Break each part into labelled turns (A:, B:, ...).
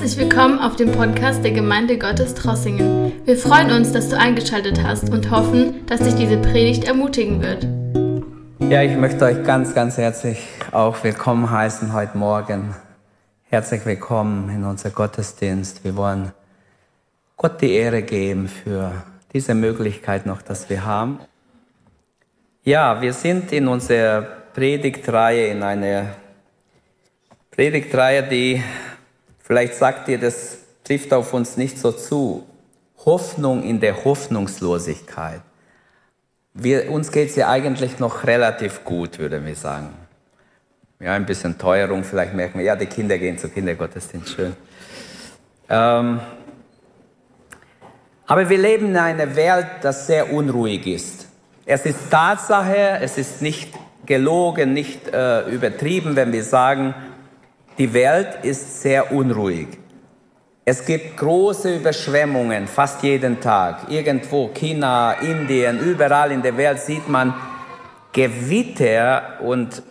A: Herzlich willkommen auf dem Podcast der Gemeinde Gottes Trossingen. Wir freuen uns, dass du eingeschaltet hast und hoffen, dass dich diese Predigt ermutigen wird.
B: Ja, ich möchte euch ganz, ganz herzlich auch willkommen heißen heute Morgen. Herzlich willkommen in unser Gottesdienst. Wir wollen Gott die Ehre geben für diese Möglichkeit noch, dass wir haben. Ja, wir sind in unserer Predigtreihe, in einer Predigtreihe, die vielleicht sagt ihr, das trifft auf uns nicht so zu. Hoffnung in der Hoffnungslosigkeit. Wir, uns geht es ja eigentlich noch relativ gut, würden wir sagen. Ja, ein bisschen Teuerung, vielleicht merken wir, ja, die Kinder gehen zu Kindergottesdienst, schön. Ähm, aber wir leben in einer Welt, das sehr unruhig ist. Es ist Tatsache, es ist nicht gelogen, nicht äh, übertrieben, wenn wir sagen, die Welt ist sehr unruhig. Es gibt große Überschwemmungen fast jeden Tag. Irgendwo, China, Indien, überall in der Welt sieht man Gewitter und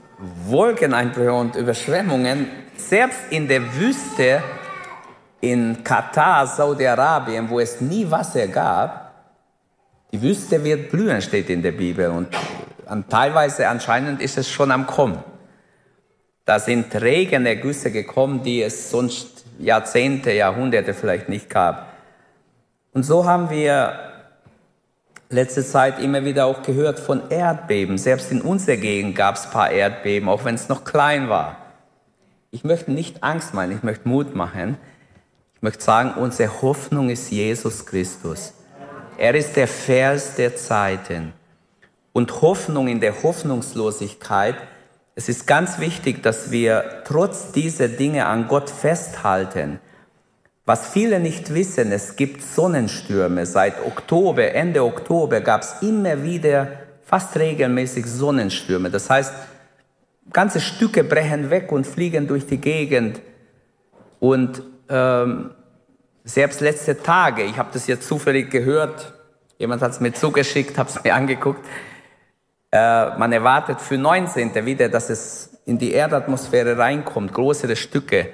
B: Wolkeneinbrüche und Überschwemmungen. Selbst in der Wüste in Katar, Saudi-Arabien, wo es nie Wasser gab, die Wüste wird blühen, steht in der Bibel. Und teilweise anscheinend ist es schon am Kommen. Da sind Regenergüsse gekommen, die es sonst Jahrzehnte, Jahrhunderte vielleicht nicht gab. Und so haben wir letzte Zeit immer wieder auch gehört von Erdbeben. Selbst in unserer Gegend gab es ein paar Erdbeben, auch wenn es noch klein war. Ich möchte nicht Angst machen, ich möchte Mut machen. Ich möchte sagen, unsere Hoffnung ist Jesus Christus. Er ist der Vers der Zeiten. Und Hoffnung in der Hoffnungslosigkeit, es ist ganz wichtig, dass wir trotz dieser Dinge an Gott festhalten. Was viele nicht wissen, es gibt Sonnenstürme. Seit Oktober, Ende Oktober gab es immer wieder fast regelmäßig Sonnenstürme. Das heißt, ganze Stücke brechen weg und fliegen durch die Gegend. Und ähm, selbst letzte Tage, ich habe das jetzt zufällig gehört, jemand hat es mir zugeschickt, habe es mir angeguckt, man erwartet für 19. wieder, dass es in die Erdatmosphäre reinkommt, größere Stücke.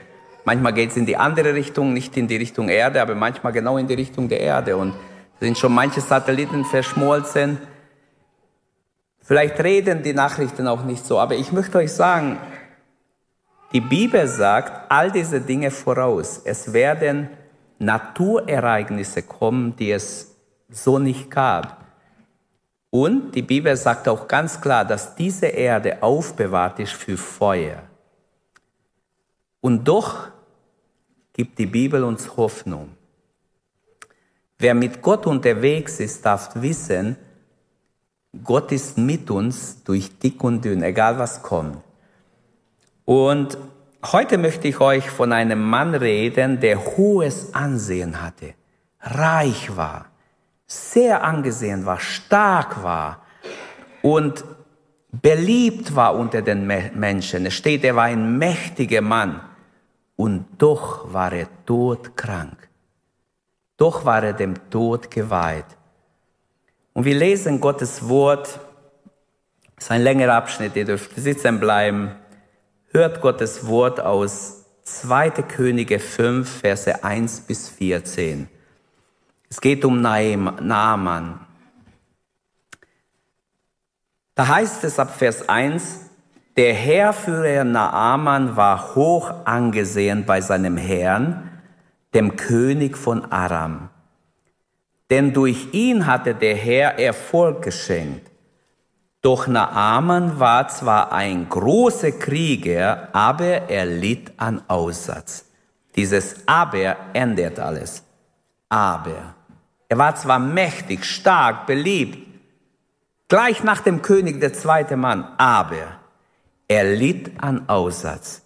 B: Manchmal geht es in die andere Richtung, nicht in die Richtung Erde, aber manchmal genau in die Richtung der Erde. Und sind schon manche Satelliten verschmolzen. Vielleicht reden die Nachrichten auch nicht so, aber ich möchte euch sagen, die Bibel sagt all diese Dinge voraus. Es werden Naturereignisse kommen, die es so nicht gab. Und die Bibel sagt auch ganz klar, dass diese Erde aufbewahrt ist für Feuer. Und doch gibt die Bibel uns Hoffnung. Wer mit Gott unterwegs ist, darf wissen, Gott ist mit uns durch dick und dünn, egal was kommt. Und heute möchte ich euch von einem Mann reden, der hohes Ansehen hatte, reich war, sehr angesehen war, stark war und beliebt war unter den Menschen. Es steht, er war ein mächtiger Mann und doch war er todkrank. Doch war er dem Tod geweiht. Und wir lesen Gottes Wort, das ist ein längerer Abschnitt, ihr dürft sitzen bleiben, hört Gottes Wort aus 2. Könige 5, Verse 1 bis 14. Es geht um Naaman. Da heißt es ab Vers 1, der Heerführer Naaman war hoch angesehen bei seinem Herrn, dem König von Aram. Denn durch ihn hatte der Herr Erfolg geschenkt. Doch Naaman war zwar ein großer Krieger, aber er litt an Aussatz. Dieses Aber ändert alles. Aber. Er war zwar mächtig, stark, beliebt, gleich nach dem König der zweite Mann, aber er litt an Aussatz.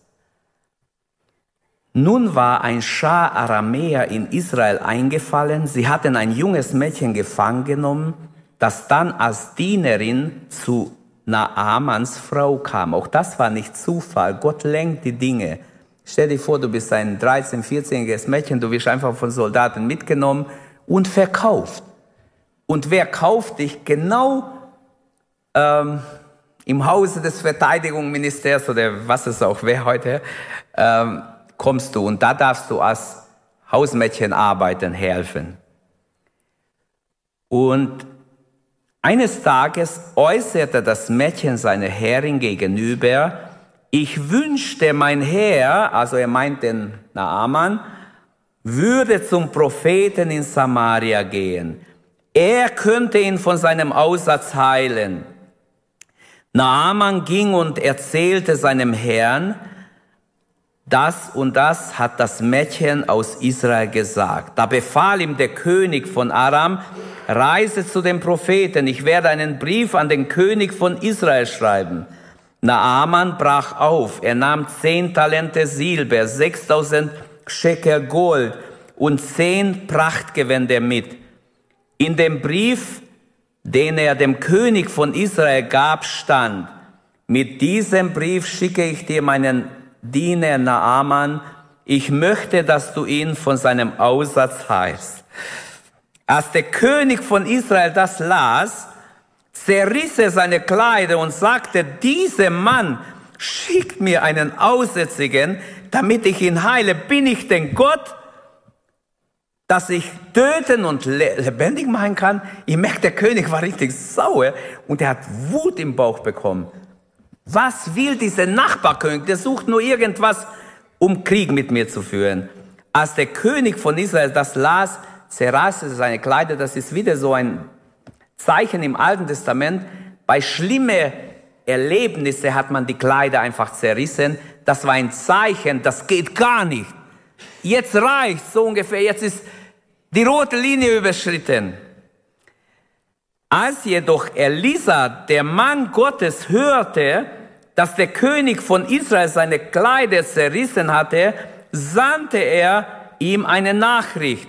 B: Nun war ein Schar Aramäer in Israel eingefallen. Sie hatten ein junges Mädchen gefangen genommen, das dann als Dienerin zu Naamans Frau kam. Auch das war nicht Zufall. Gott lenkt die Dinge. Stell dir vor, du bist ein 13-, 14-jähriges Mädchen, du wirst einfach von Soldaten mitgenommen und verkauft. Und wer kauft dich? Genau ähm, im Hause des Verteidigungsministers oder was es auch wäre heute, ähm, kommst du und da darfst du als Hausmädchen arbeiten, helfen. Und eines Tages äußerte das Mädchen seine Herrin gegenüber, ich wünschte, mein Herr, also er meint den Naaman, würde zum Propheten in Samaria gehen. Er könnte ihn von seinem Aussatz heilen. Naaman ging und erzählte seinem Herrn, das und das hat das Mädchen aus Israel gesagt. Da befahl ihm der König von Aram, reise zu dem Propheten, ich werde einen Brief an den König von Israel schreiben. Naaman brach auf, er nahm zehn Talente Silber, 6000 Schecker Gold und zehn Prachtgewänder mit. In dem Brief, den er dem König von Israel gab, stand, mit diesem Brief schicke ich dir meinen Diener Naaman, ich möchte, dass du ihn von seinem Aussatz heißt. Als der König von Israel das las, zerriss er seine Kleider und sagte, dieser Mann schickt mir einen Aussätzigen, damit ich ihn heile. Bin ich denn Gott, dass ich töten und lebendig machen kann? Ich merke, der König war richtig sauer und er hat Wut im Bauch bekommen. Was will dieser Nachbarkönig? Der sucht nur irgendwas, um Krieg mit mir zu führen. Als der König von Israel das las, zerreißt seine Kleider. Das ist wieder so ein Zeichen im Alten Testament. Bei schlimmen Erlebnissen hat man die Kleider einfach zerrissen. Das war ein Zeichen, das geht gar nicht. Jetzt reicht so ungefähr, jetzt ist die rote Linie überschritten. Als jedoch Elisa, der Mann Gottes, hörte, dass der König von Israel seine Kleider zerrissen hatte, sandte er ihm eine Nachricht.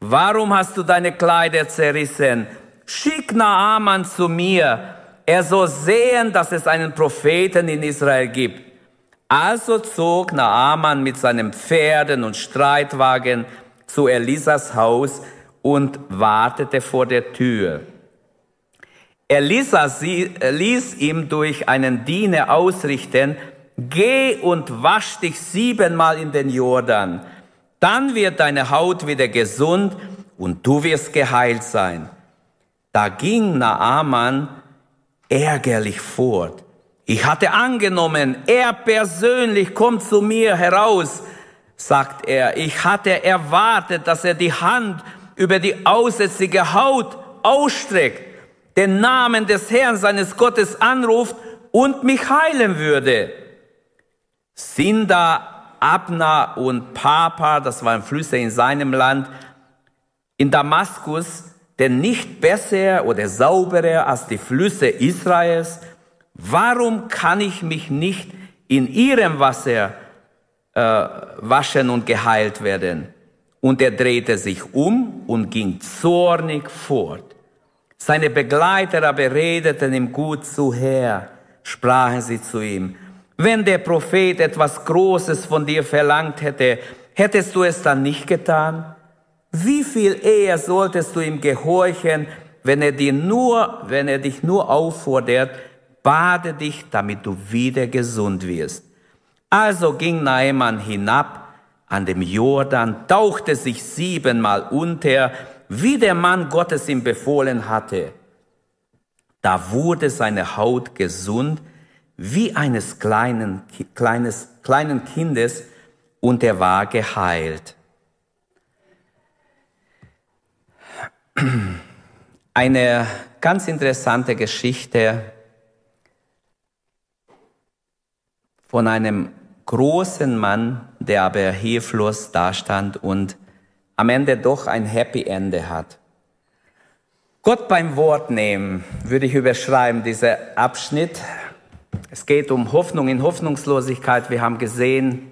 B: Warum hast du deine Kleider zerrissen? Schick Naaman zu mir. Er soll sehen, dass es einen Propheten in Israel gibt. Also zog Naaman mit seinen Pferden und Streitwagen zu Elisas Haus und wartete vor der Tür. Elisa ließ ihm durch einen Diener ausrichten, geh und wasch dich siebenmal in den Jordan dann wird deine Haut wieder gesund und du wirst geheilt sein. Da ging Naaman ärgerlich fort. Ich hatte angenommen, er persönlich kommt zu mir heraus, sagt er. Ich hatte erwartet, dass er die Hand über die aussätzige Haut ausstreckt, den Namen des Herrn seines Gottes anruft und mich heilen würde. Sind da Abna und Papa, das waren Flüsse in seinem Land, in Damaskus, denn nicht besser oder sauberer als die Flüsse Israels. Warum kann ich mich nicht in ihrem Wasser äh, waschen und geheilt werden? Und er drehte sich um und ging zornig fort. Seine Begleiter aber redeten ihm gut zu her, sprachen sie zu ihm. Wenn der Prophet etwas Großes von dir verlangt hätte, hättest du es dann nicht getan? Wie viel eher solltest du ihm gehorchen, wenn er dir nur, wenn er dich nur auffordert, bade dich, damit du wieder gesund wirst. Also ging Naaman hinab an dem Jordan, tauchte sich siebenmal unter, wie der Mann Gottes ihm befohlen hatte. Da wurde seine Haut gesund, wie eines kleinen, kleines, kleinen Kindes und er war geheilt. Eine ganz interessante Geschichte von einem großen Mann, der aber hilflos dastand und am Ende doch ein Happy Ende hat. Gott beim Wort nehmen, würde ich überschreiben, dieser Abschnitt es geht um Hoffnung in Hoffnungslosigkeit. Wir haben gesehen,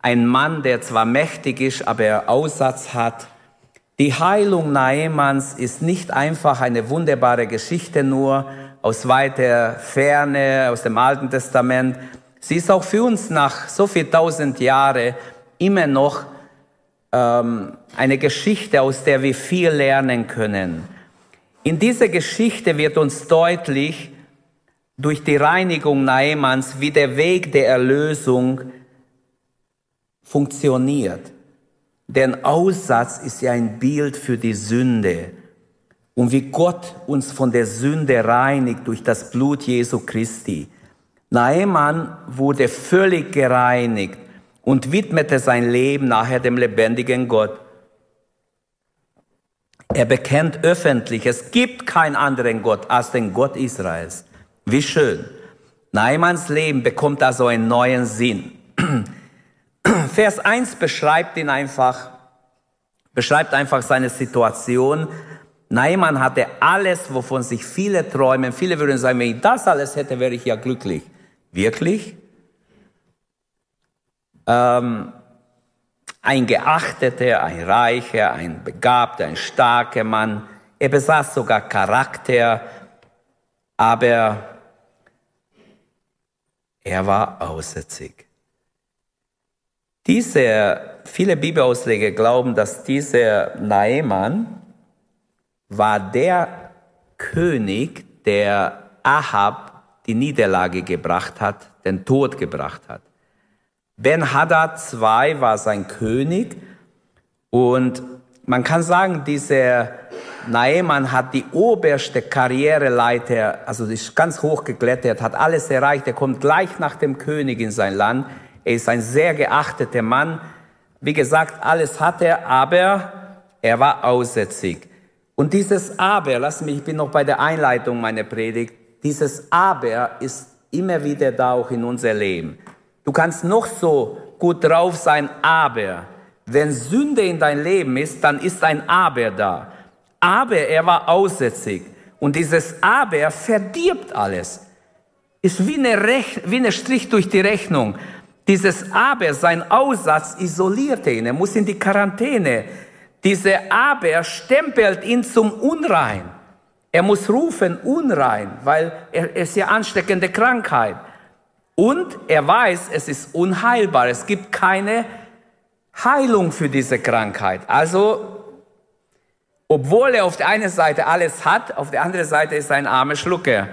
B: ein Mann, der zwar mächtig ist, aber er Aussatz hat. Die Heilung Naemans ist nicht einfach eine wunderbare Geschichte nur aus weiter Ferne, aus dem Alten Testament. Sie ist auch für uns nach so viel tausend Jahren immer noch ähm, eine Geschichte, aus der wir viel lernen können. In dieser Geschichte wird uns deutlich, durch die Reinigung Naemans wie der Weg der Erlösung funktioniert. Denn Aussatz ist ja ein Bild für die Sünde und wie Gott uns von der Sünde reinigt durch das Blut Jesu Christi. Naaman wurde völlig gereinigt und widmete sein Leben nachher dem lebendigen Gott. Er bekennt öffentlich, es gibt keinen anderen Gott als den Gott Israels. Wie schön. Naimans Leben bekommt also einen neuen Sinn. Vers 1 beschreibt ihn einfach, beschreibt einfach seine Situation. Naiman hatte alles, wovon sich viele träumen. Viele würden sagen, wenn ich das alles hätte, wäre ich ja glücklich. Wirklich? Ähm, ein geachteter, ein reicher, ein begabter, ein starker Mann. Er besaß sogar Charakter, aber er war aussätzig. Diese, viele Bibelausleger glauben, dass dieser Naeman war der König, der Ahab die Niederlage gebracht hat, den Tod gebracht hat. Ben-Hadad II war sein König und man kann sagen, dieser Naeman hat die oberste Karriereleiter, also ist ganz hoch geklettert, hat alles erreicht. Er kommt gleich nach dem König in sein Land. Er ist ein sehr geachteter Mann. Wie gesagt, alles hat er, aber er war aussätzig. Und dieses Aber, lass mich, ich bin noch bei der Einleitung meiner Predigt, dieses Aber ist immer wieder da auch in unser Leben. Du kannst noch so gut drauf sein, aber wenn Sünde in dein Leben ist, dann ist ein Aber da. Aber er war aussätzig. Und dieses Aber verdirbt alles. Ist wie eine, Rech wie eine Strich durch die Rechnung. Dieses Aber, sein Aussatz isoliert ihn. Er muss in die Quarantäne. Diese Aber stempelt ihn zum Unrein. Er muss rufen unrein, weil er ist ja ansteckende Krankheit. Und er weiß, es ist unheilbar. Es gibt keine Heilung für diese Krankheit. Also, obwohl er auf der einen Seite alles hat, auf der anderen Seite ist er ein armer Schlucker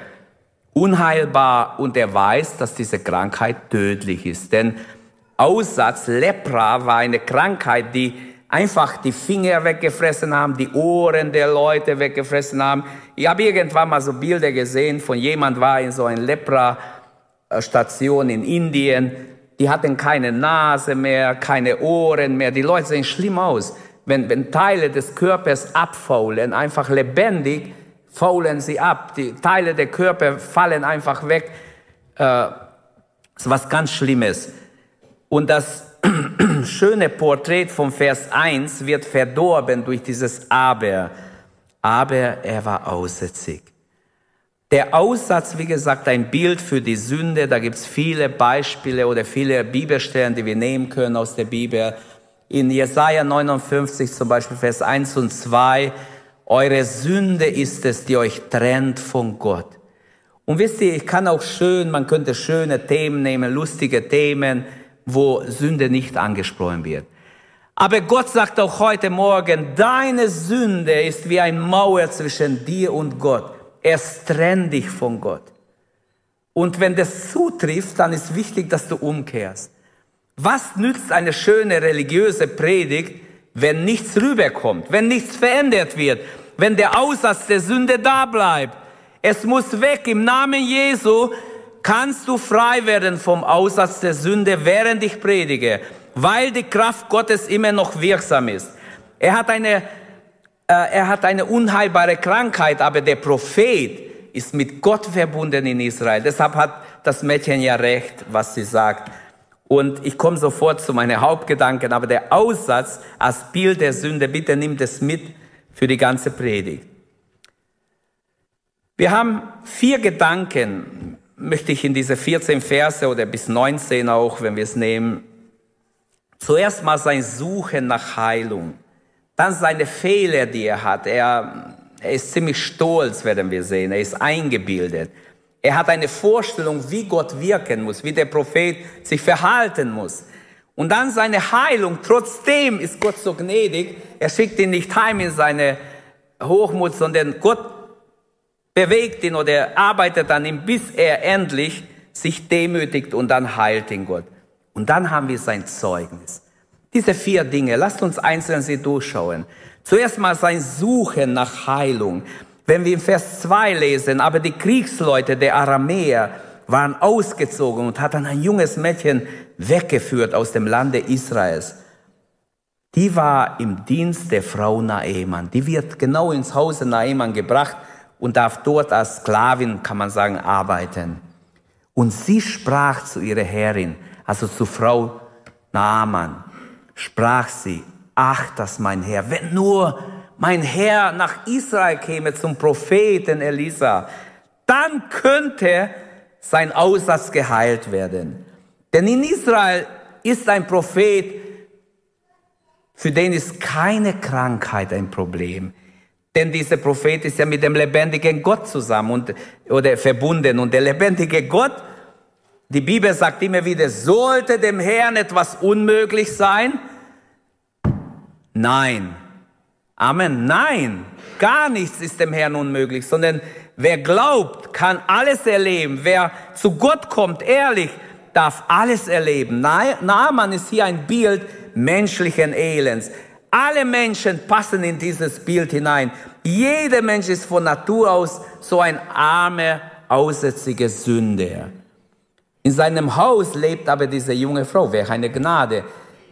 B: unheilbar und er weiß, dass diese Krankheit tödlich ist. Denn Aussatz, Lepra, war eine Krankheit, die einfach die Finger weggefressen haben, die Ohren der Leute weggefressen haben. Ich habe irgendwann mal so Bilder gesehen von jemand war in so einer Lepra-Station in Indien. Die hatten keine Nase mehr, keine Ohren mehr. Die Leute sehen schlimm aus. Wenn, wenn Teile des Körpers abfaulen, einfach lebendig, faulen sie ab. Die Teile der Körper fallen einfach weg. Äh, ist was ganz Schlimmes. Und das schöne Porträt vom Vers 1 wird verdorben durch dieses Aber. Aber er war aussätzig. Der Aussatz, wie gesagt, ein Bild für die Sünde. Da gibt es viele Beispiele oder viele Bibelstellen, die wir nehmen können aus der Bibel. In Jesaja 59 zum Beispiel Vers 1 und 2 eure Sünde ist es, die euch trennt von Gott. Und wisst ihr, ich kann auch schön, man könnte schöne Themen nehmen, lustige Themen, wo Sünde nicht angesprochen wird. Aber Gott sagt auch heute Morgen, deine Sünde ist wie ein Mauer zwischen dir und Gott. Es trennt dich von Gott. Und wenn das zutrifft, dann ist wichtig, dass du umkehrst. Was nützt eine schöne religiöse Predigt, wenn nichts rüberkommt, wenn nichts verändert wird, wenn der Aussatz der Sünde da bleibt. Es muss weg. Im Namen Jesu kannst du frei werden vom Aussatz der Sünde, während ich predige, weil die Kraft Gottes immer noch wirksam ist. Er hat eine, äh, er hat eine unheilbare Krankheit, aber der Prophet ist mit Gott verbunden in Israel. Deshalb hat das Mädchen ja recht, was sie sagt. Und ich komme sofort zu meinen Hauptgedanken, aber der Aussatz als Bild der Sünde, bitte nimmt es mit für die ganze Predigt. Wir haben vier Gedanken, möchte ich in diese 14 Verse oder bis 19 auch, wenn wir es nehmen. Zuerst mal sein Suchen nach Heilung, dann seine Fehler, die er hat. Er, er ist ziemlich stolz, werden wir sehen. Er ist eingebildet. Er hat eine Vorstellung, wie Gott wirken muss, wie der Prophet sich verhalten muss. Und dann seine Heilung. Trotzdem ist Gott so gnädig. Er schickt ihn nicht heim in seine Hochmut, sondern Gott bewegt ihn oder arbeitet an ihm, bis er endlich sich demütigt und dann heilt ihn Gott. Und dann haben wir sein Zeugnis. Diese vier Dinge, lasst uns einzeln sie durchschauen. Zuerst mal sein Suchen nach Heilung. Wenn wir in Vers 2 lesen, aber die Kriegsleute der Aramäer waren ausgezogen und hatten ein junges Mädchen weggeführt aus dem Lande Israels. Die war im Dienst der Frau Naeman. Die wird genau ins Hause Naeman gebracht und darf dort als Sklavin, kann man sagen, arbeiten. Und sie sprach zu ihrer Herrin, also zu Frau Naaman, sprach sie, ach, dass mein Herr, wenn nur mein Herr nach Israel käme zum Propheten Elisa, dann könnte sein Aussatz geheilt werden. Denn in Israel ist ein Prophet, für den ist keine Krankheit ein Problem. Denn dieser Prophet ist ja mit dem lebendigen Gott zusammen und, oder verbunden. Und der lebendige Gott, die Bibel sagt immer wieder, sollte dem Herrn etwas unmöglich sein? Nein. Amen. Nein, gar nichts ist dem Herrn unmöglich, sondern wer glaubt, kann alles erleben. Wer zu Gott kommt, ehrlich, darf alles erleben. Naaman ist hier ein Bild menschlichen Elends. Alle Menschen passen in dieses Bild hinein. Jeder Mensch ist von Natur aus so ein armer, aussätziger Sünder. In seinem Haus lebt aber diese junge Frau. Welch eine Gnade.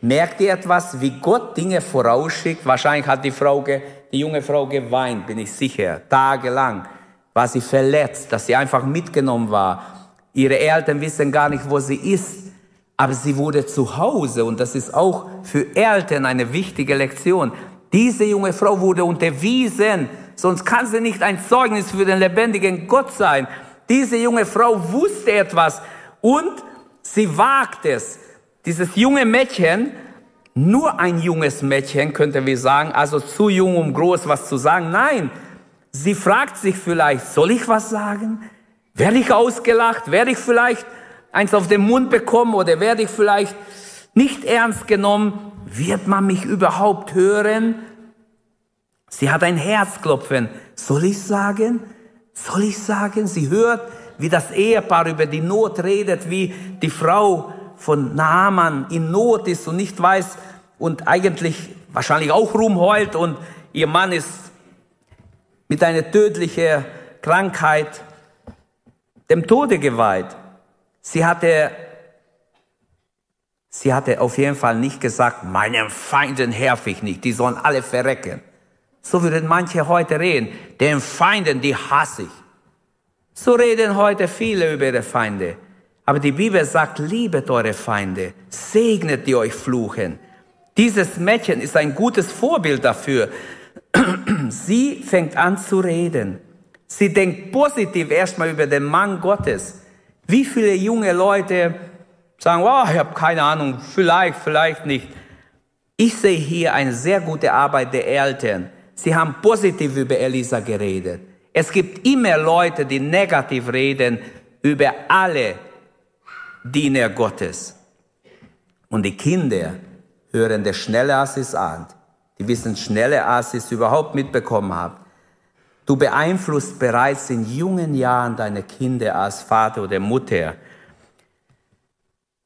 B: Merkt ihr etwas, wie Gott Dinge vorausschickt? Wahrscheinlich hat die Frau, die junge Frau geweint, bin ich sicher, tagelang. War sie verletzt, dass sie einfach mitgenommen war. Ihre Eltern wissen gar nicht, wo sie ist. Aber sie wurde zu Hause und das ist auch für Eltern eine wichtige Lektion. Diese junge Frau wurde unterwiesen, sonst kann sie nicht ein Zeugnis für den lebendigen Gott sein. Diese junge Frau wusste etwas und sie wagt es. Dieses junge Mädchen, nur ein junges Mädchen, könnte wir sagen, also zu jung, um groß was zu sagen. Nein, sie fragt sich vielleicht, soll ich was sagen? Werde ich ausgelacht? Werde ich vielleicht eins auf den Mund bekommen oder werde ich vielleicht nicht ernst genommen? Wird man mich überhaupt hören? Sie hat ein Herzklopfen. Soll ich sagen? Soll ich sagen? Sie hört, wie das Ehepaar über die Not redet, wie die Frau von Naaman in Not ist und nicht weiß und eigentlich wahrscheinlich auch rumheult und ihr Mann ist mit einer tödlichen Krankheit dem Tode geweiht. Sie hatte, sie hatte auf jeden Fall nicht gesagt, meinen Feinden helfe ich nicht, die sollen alle verrecken. So würden manche heute reden, den Feinden, die hasse ich. So reden heute viele über ihre Feinde. Aber die Bibel sagt, liebet eure Feinde, segnet die euch fluchen. Dieses Mädchen ist ein gutes Vorbild dafür. Sie fängt an zu reden. Sie denkt positiv erstmal über den Mann Gottes. Wie viele junge Leute sagen, oh, ich habe keine Ahnung, vielleicht, vielleicht nicht. Ich sehe hier eine sehr gute Arbeit der Eltern. Sie haben positiv über Elisa geredet. Es gibt immer Leute, die negativ reden über alle, Diener Gottes. Und die Kinder hören das schneller, als es ahnt. Die wissen schneller, als sie es überhaupt mitbekommen haben. Du beeinflusst bereits in jungen Jahren deine Kinder als Vater oder Mutter.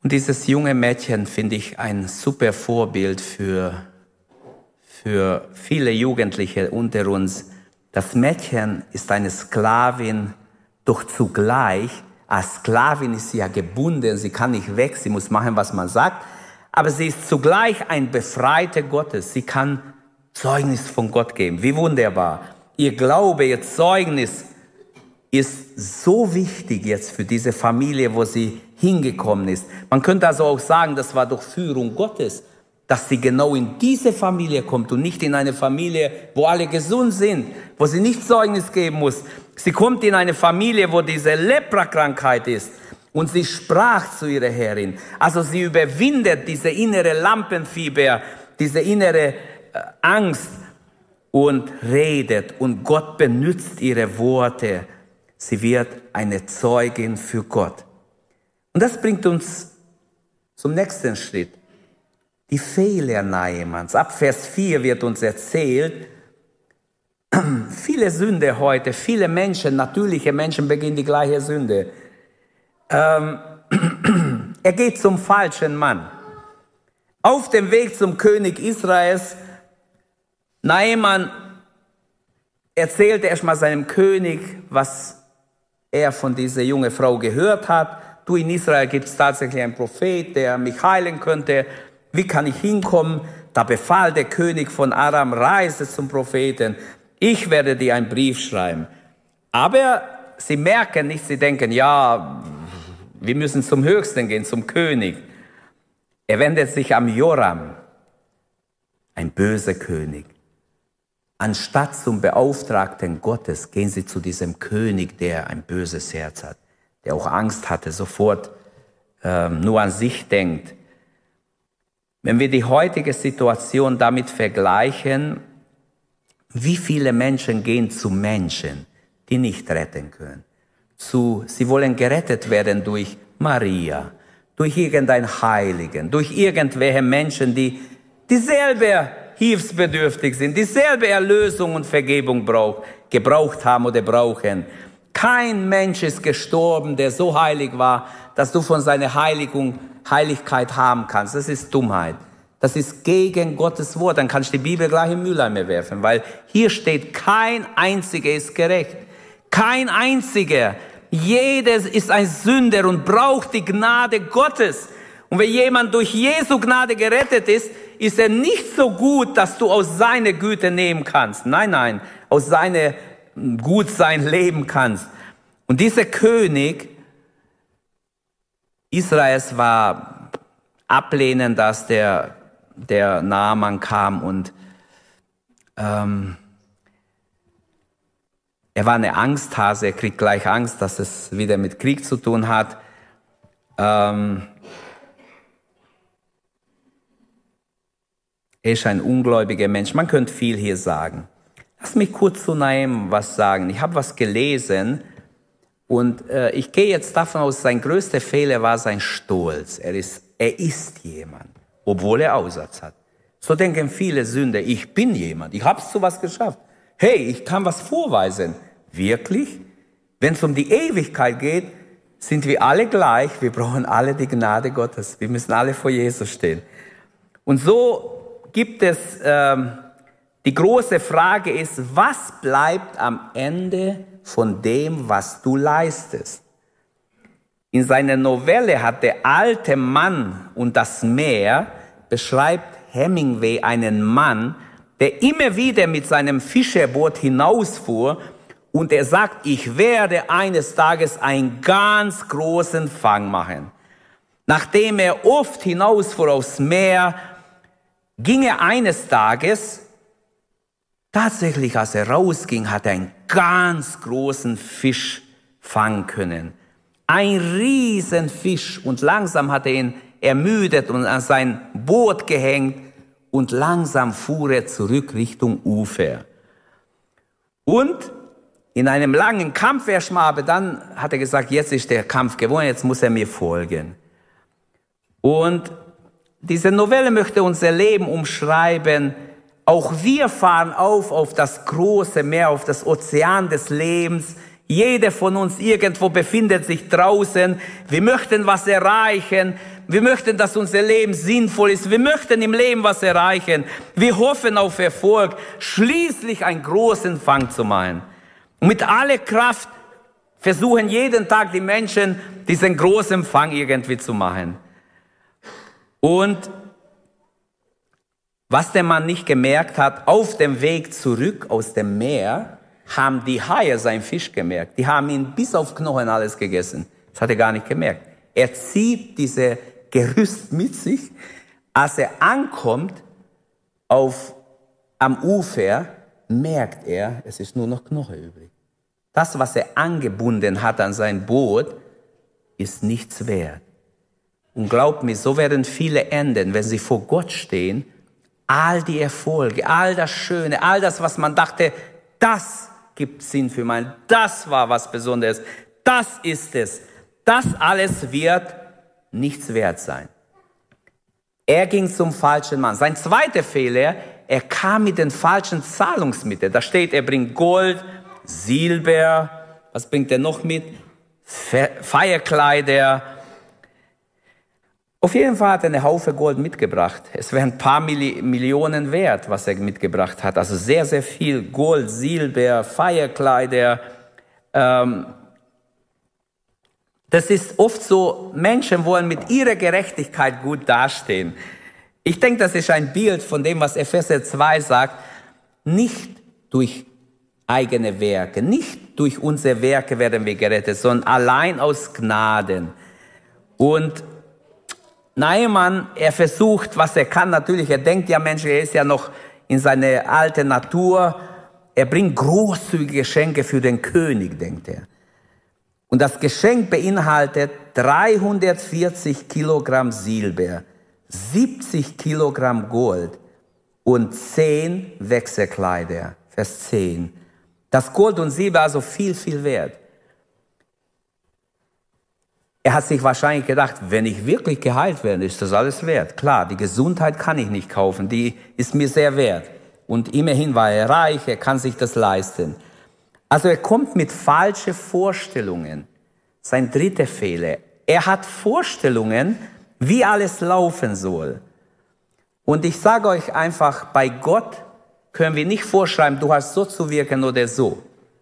B: Und dieses junge Mädchen finde ich ein super Vorbild für, für viele Jugendliche unter uns. Das Mädchen ist eine Sklavin, doch zugleich als Sklavin ist sie ja gebunden, sie kann nicht weg, sie muss machen, was man sagt. Aber sie ist zugleich ein Befreiter Gottes. Sie kann Zeugnis von Gott geben. Wie wunderbar. Ihr Glaube, ihr Zeugnis ist so wichtig jetzt für diese Familie, wo sie hingekommen ist. Man könnte also auch sagen, das war durch Führung Gottes, dass sie genau in diese Familie kommt und nicht in eine Familie, wo alle gesund sind, wo sie nicht Zeugnis geben muss, Sie kommt in eine Familie, wo diese Lepra-Krankheit ist. Und sie sprach zu ihrer Herrin. Also sie überwindet diese innere Lampenfieber, diese innere äh, Angst und redet. Und Gott benutzt ihre Worte. Sie wird eine Zeugin für Gott. Und das bringt uns zum nächsten Schritt. Die Fehler Naaman's. Ab Vers 4 wird uns erzählt, viele Sünde heute, viele Menschen, natürliche Menschen begehen die gleiche Sünde. Ähm, er geht zum falschen Mann. Auf dem Weg zum König Israels, Naaman erzählte erstmal seinem König, was er von dieser jungen Frau gehört hat. Du, in Israel gibt es tatsächlich einen Prophet, der mich heilen könnte. Wie kann ich hinkommen? Da befahl der König von Aram, reise zum Propheten. Ich werde dir einen Brief schreiben. Aber sie merken nicht, sie denken, ja, wir müssen zum Höchsten gehen, zum König. Er wendet sich am Joram, ein böser König. Anstatt zum Beauftragten Gottes gehen sie zu diesem König, der ein böses Herz hat, der auch Angst hatte, sofort ähm, nur an sich denkt. Wenn wir die heutige Situation damit vergleichen, wie viele Menschen gehen zu Menschen, die nicht retten können. Zu, sie wollen gerettet werden durch Maria, durch irgendein Heiligen, durch irgendwelche Menschen, die dieselbe hilfsbedürftig sind, dieselbe Erlösung und Vergebung brauch, gebraucht haben oder brauchen. Kein Mensch ist gestorben, der so heilig war, dass du von seiner Heiligung, Heiligkeit haben kannst. Das ist Dummheit. Das ist gegen Gottes Wort. Dann kannst du die Bibel gleich im Mülleimer werfen, weil hier steht, kein einziger ist gerecht. Kein einziger. Jedes ist ein Sünder und braucht die Gnade Gottes. Und wenn jemand durch Jesu Gnade gerettet ist, ist er nicht so gut, dass du aus seiner Güte nehmen kannst. Nein, nein, aus seiner Gutsein leben kannst. Und dieser König Israels war ablehnend, dass der, der Naaman kam und ähm, er war eine Angsthase, er kriegt gleich Angst, dass es wieder mit Krieg zu tun hat. Ähm, er ist ein ungläubiger Mensch. Man könnte viel hier sagen. Lass mich kurz zu Naim was sagen. Ich habe was gelesen und äh, ich gehe jetzt davon aus, sein größter Fehler war sein Stolz. Er ist, er ist jemand, obwohl er Aussatz hat. So denken viele Sünder, ich bin jemand, ich habe es zu was geschafft hey, ich kann was vorweisen. Wirklich? Wenn es um die Ewigkeit geht, sind wir alle gleich. Wir brauchen alle die Gnade Gottes. Wir müssen alle vor Jesus stehen. Und so gibt es, ähm, die große Frage ist, was bleibt am Ende von dem, was du leistest? In seiner Novelle hat der alte Mann und das Meer beschreibt Hemingway einen Mann, der immer wieder mit seinem Fischerboot hinausfuhr und er sagt, ich werde eines Tages einen ganz großen Fang machen. Nachdem er oft hinausfuhr aufs Meer, ging er eines Tages, tatsächlich als er rausging, hat er einen ganz großen Fisch fangen können. Ein Riesenfisch und langsam hat er ihn ermüdet und an sein Boot gehängt und langsam fuhr er zurück Richtung Ufer. Und in einem langen Kampf erstmal, aber dann hat er gesagt, jetzt ist der Kampf gewonnen, jetzt muss er mir folgen. Und diese Novelle möchte unser Leben umschreiben. Auch wir fahren auf auf das große Meer, auf das Ozean des Lebens. Jeder von uns irgendwo befindet sich draußen. Wir möchten was erreichen. Wir möchten, dass unser Leben sinnvoll ist. Wir möchten im Leben was erreichen. Wir hoffen auf Erfolg, schließlich einen großen Fang zu machen. Und mit aller Kraft versuchen jeden Tag die Menschen, diesen großen Fang irgendwie zu machen. Und was der Mann nicht gemerkt hat, auf dem Weg zurück aus dem Meer, haben die Haie seinen Fisch gemerkt. Die haben ihn bis auf Knochen alles gegessen. Das hat er gar nicht gemerkt. Er zieht diese Gerüst mit sich. Als er ankommt auf, am Ufer, merkt er, es ist nur noch Knochen übrig. Das, was er angebunden hat an sein Boot, ist nichts wert. Und glaubt mir, so werden viele enden, wenn sie vor Gott stehen. All die Erfolge, all das Schöne, all das, was man dachte, das gibt Sinn für mein, das war was Besonderes, das ist es. Das alles wird nichts wert sein. Er ging zum falschen Mann. Sein zweiter Fehler, er kam mit den falschen Zahlungsmitteln. Da steht, er bringt Gold, Silber, was bringt er noch mit? Feierkleider. Auf jeden Fall hat er eine Haufe Gold mitgebracht. Es wären ein paar Milli Millionen wert, was er mitgebracht hat. Also sehr, sehr viel Gold, Silber, Feierkleider. Ähm, das ist oft so, Menschen wollen mit ihrer Gerechtigkeit gut dastehen. Ich denke, das ist ein Bild von dem, was Epheser 2 sagt. Nicht durch eigene Werke, nicht durch unsere Werke werden wir gerettet, sondern allein aus Gnaden. Und Naaman, er versucht, was er kann, natürlich, er denkt ja, Mensch, er ist ja noch in seiner alten Natur. Er bringt großzügige Geschenke für den König, denkt er. Und das Geschenk beinhaltet 340 Kilogramm Silber, 70 Kilogramm Gold und 10 Wechselkleider. Vers 10. Das Gold und Silber also viel, viel wert. Er hat sich wahrscheinlich gedacht, wenn ich wirklich geheilt werde, ist das alles wert. Klar, die Gesundheit kann ich nicht kaufen, die ist mir sehr wert. Und immerhin war er reich, er kann sich das leisten. Also er kommt mit falschen Vorstellungen. Sein dritter Fehler. Er hat Vorstellungen, wie alles laufen soll. Und ich sage euch einfach, bei Gott können wir nicht vorschreiben, du hast so zu wirken oder so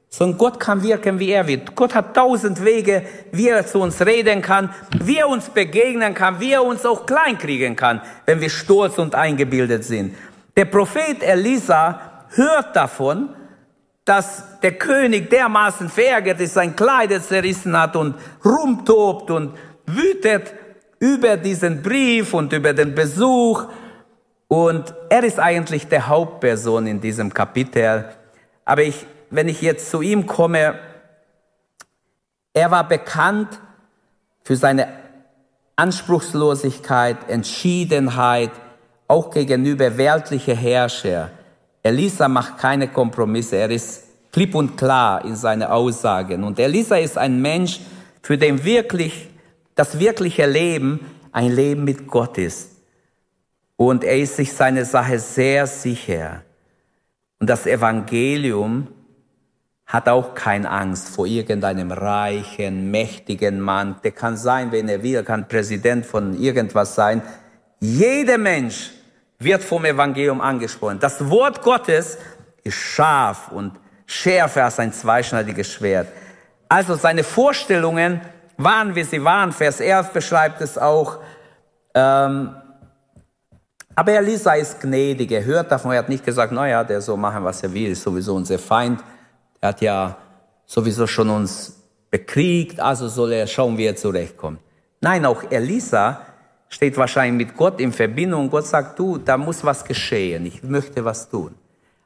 B: sondern Gott kann wirken, wie er will. Gott hat tausend Wege, wie er zu uns reden kann, wie er uns begegnen kann, wie er uns auch kleinkriegen kann, wenn wir stolz und eingebildet sind. Der Prophet Elisa hört davon, dass der König dermaßen verärgert ist, sein Kleider zerrissen hat und rumtobt und wütet über diesen Brief und über den Besuch. Und er ist eigentlich der Hauptperson in diesem Kapitel. Aber ich wenn ich jetzt zu ihm komme, er war bekannt für seine Anspruchslosigkeit, Entschiedenheit, auch gegenüber weltlichen Herrscher. Elisa macht keine Kompromisse, er ist klipp und klar in seinen Aussagen. Und Elisa ist ein Mensch, für den wirklich das wirkliche Leben ein Leben mit Gott ist. Und er ist sich seiner Sache sehr sicher. Und das Evangelium hat auch keine Angst vor irgendeinem reichen, mächtigen Mann. Der kann sein, wenn er will, kann Präsident von irgendwas sein. Jeder Mensch wird vom Evangelium angesprochen. Das Wort Gottes ist scharf und schärfer als ein zweischneidiges Schwert. Also seine Vorstellungen waren, wie sie waren. Vers 11 beschreibt es auch. Ähm, aber Elisa ist gnädig. Er hört davon. Er hat nicht gesagt, naja, der soll machen, was er will, ist sowieso unser Feind. Er hat ja sowieso schon uns bekriegt, also soll er schauen, wie er zurechtkommt. Nein, auch Elisa steht wahrscheinlich mit Gott in Verbindung. Gott sagt, du, da muss was geschehen. Ich möchte was tun.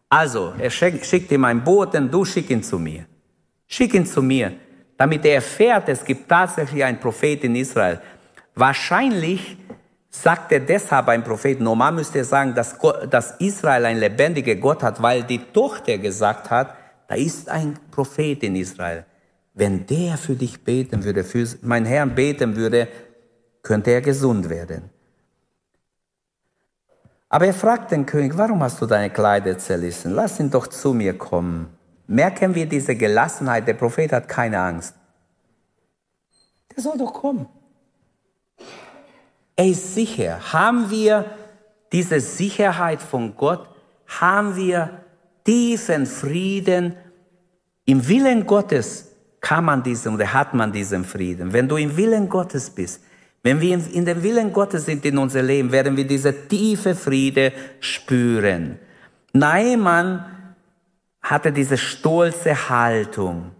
B: Also, er schickt ihm einen Boten, du schick ihn zu mir. Schick ihn zu mir, damit er erfährt, es gibt tatsächlich einen Prophet in Israel. Wahrscheinlich sagt er deshalb ein Prophet. Normal müsste er sagen, dass, Gott, dass Israel ein lebendiger Gott hat, weil die Tochter gesagt hat, da ist ein Prophet in Israel. Wenn der für dich beten würde, für meinen Herrn beten würde, könnte er gesund werden. Aber er fragt den König, warum hast du deine Kleider zerrissen? Lass ihn doch zu mir kommen. Merken wir diese Gelassenheit, der Prophet hat keine Angst. Der soll doch kommen. Er ist sicher. Haben wir diese Sicherheit von Gott? Haben wir tiefen Frieden im Willen Gottes kann man diesen oder hat man diesen Frieden. Wenn du im Willen Gottes bist, wenn wir in dem Willen Gottes sind in unser Leben, werden wir diese tiefe Friede spüren. Naaman hatte diese stolze Haltung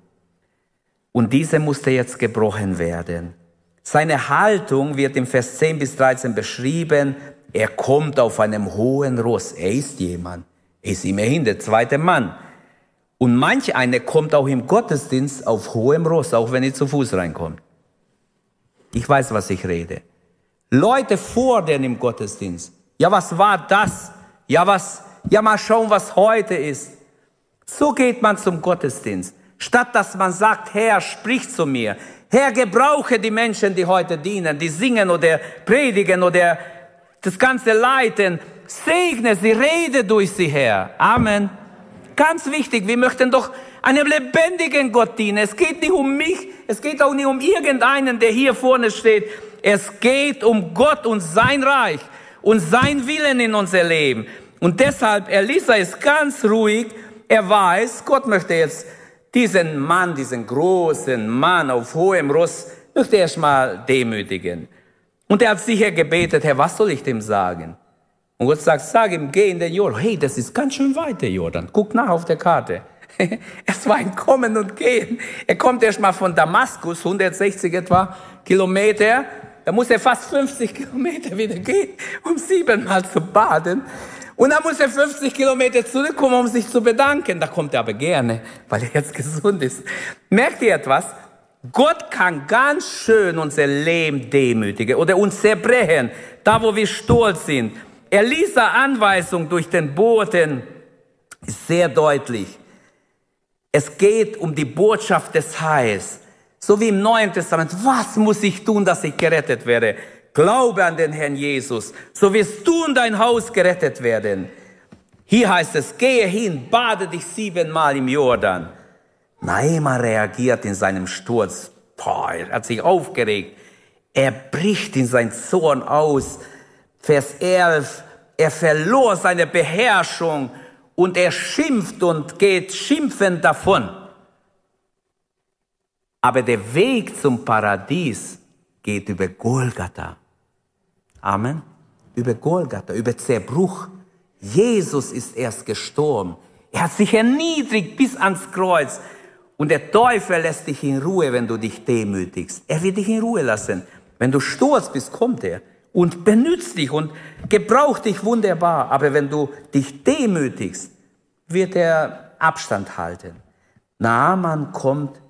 B: und diese musste jetzt gebrochen werden. Seine Haltung wird im Vers 10 bis 13 beschrieben. Er kommt auf einem hohen Ross. Er ist jemand. Er ist immerhin der zweite Mann. Und manch eine kommt auch im Gottesdienst auf hohem Ross, auch wenn ihr zu Fuß reinkommt. Ich weiß, was ich rede. Leute vor denen im Gottesdienst. Ja, was war das? Ja, was? Ja, mal schauen, was heute ist. So geht man zum Gottesdienst. Statt dass man sagt, Herr, sprich zu mir. Herr, gebrauche die Menschen, die heute dienen, die singen oder predigen oder das Ganze leiten. Segne sie, rede durch sie, Herr. Amen. Ganz wichtig, wir möchten doch einem lebendigen Gott dienen. Es geht nicht um mich, es geht auch nicht um irgendeinen, der hier vorne steht. Es geht um Gott und sein Reich und sein Willen in unser Leben. Und deshalb, Elisa ist ganz ruhig. Er weiß, Gott möchte jetzt diesen Mann, diesen großen Mann auf hohem Ross, möchte erstmal demütigen. Und er hat sicher gebetet, Herr, was soll ich dem sagen? Und Gott sagt, sag ihm, geh in den Jordan. Hey, das ist ganz schön weit, der Jordan. Guck nach auf der Karte. es war ein Kommen und Gehen. Er kommt erst mal von Damaskus, 160 etwa Kilometer. Da muss er fast 50 Kilometer wieder gehen, um siebenmal zu baden. Und dann muss er 50 Kilometer zurückkommen, um sich zu bedanken. Da kommt er aber gerne, weil er jetzt gesund ist. Merkt ihr etwas? Gott kann ganz schön unser Leben demütigen oder uns zerbrechen, da wo wir stolz sind. Elisa Anweisung durch den Boten ist sehr deutlich. Es geht um die Botschaft des Heils. So wie im Neuen Testament. Was muss ich tun, dass ich gerettet werde? Glaube an den Herrn Jesus. So wirst du und dein Haus gerettet werden. Hier heißt es, gehe hin, bade dich siebenmal im Jordan. Naima reagiert in seinem Sturz. Boah, er hat sich aufgeregt. Er bricht in sein Zorn aus. Vers 11. Er verlor seine Beherrschung und er schimpft und geht schimpfend davon. Aber der Weg zum Paradies geht über Golgatha. Amen. Über Golgatha, über Zerbruch. Jesus ist erst gestorben. Er hat sich erniedrigt bis ans Kreuz. Und der Teufel lässt dich in Ruhe, wenn du dich demütigst. Er wird dich in Ruhe lassen. Wenn du sturz bist, kommt er und benützt dich und gebraucht dich wunderbar. Aber wenn du dich demütigst, wird er Abstand halten. Naaman kommt